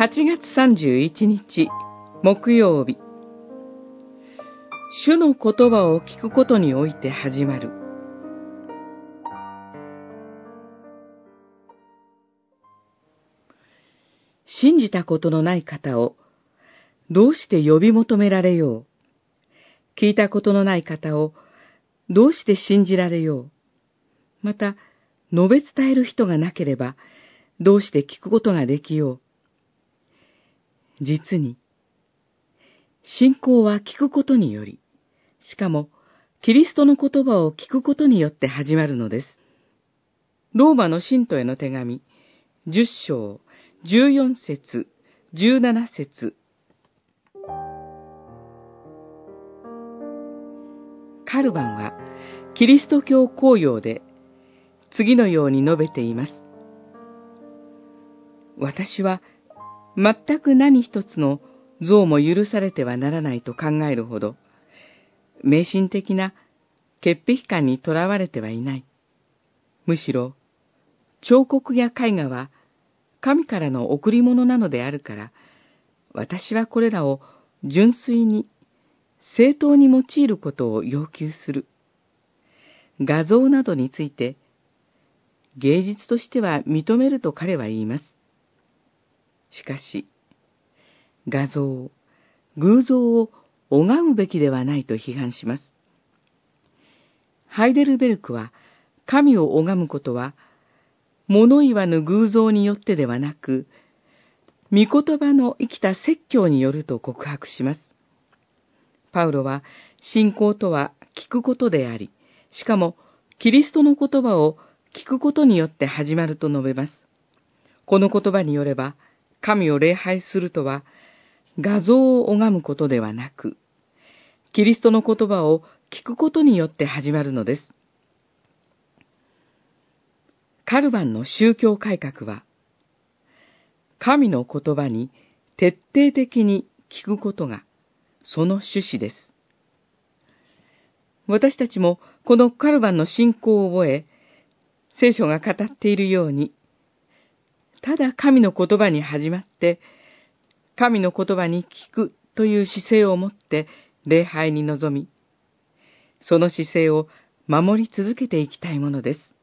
8月31日木曜日。主の言葉を聞くことにおいて始まる。信じたことのない方をどうして呼び求められよう。聞いたことのない方をどうして信じられよう。また、述べ伝える人がなければ、どうして聞くことができよう。実に、信仰は聞くことにより、しかも、キリストの言葉を聞くことによって始まるのです。ローマの信徒への手紙、十章、十四節、十七節。カルバンは、キリスト教公用で次のように述べています。私は全く何一つの像も許されてはならないと考えるほど、迷信的な潔癖感にとらわれてはいない。むしろ、彫刻や絵画は神からの贈り物なのであるから、私はこれらを純粋に正当に用いることを要求する。画像などについて芸術としては認めると彼は言います。しかし、画像、偶像を拝むべきではないと批判します。ハイデルベルクは、神を拝むことは、物言わぬ偶像によってではなく、御言葉の生きた説教によると告白します。パウロは、信仰とは聞くことであり、しかも、キリストの言葉を聞くことによって始まると述べます。この言葉によれば、神を礼拝するとは、画像を拝むことではなく、キリストの言葉を聞くことによって始まるのです。カルバンの宗教改革は、神の言葉に徹底的に聞くことがその趣旨です。私たちもこのカルバンの信仰を覚え、聖書が語っているように、ただ神の言葉に始まって、神の言葉に聞くという姿勢を持って礼拝に臨み、その姿勢を守り続けていきたいものです。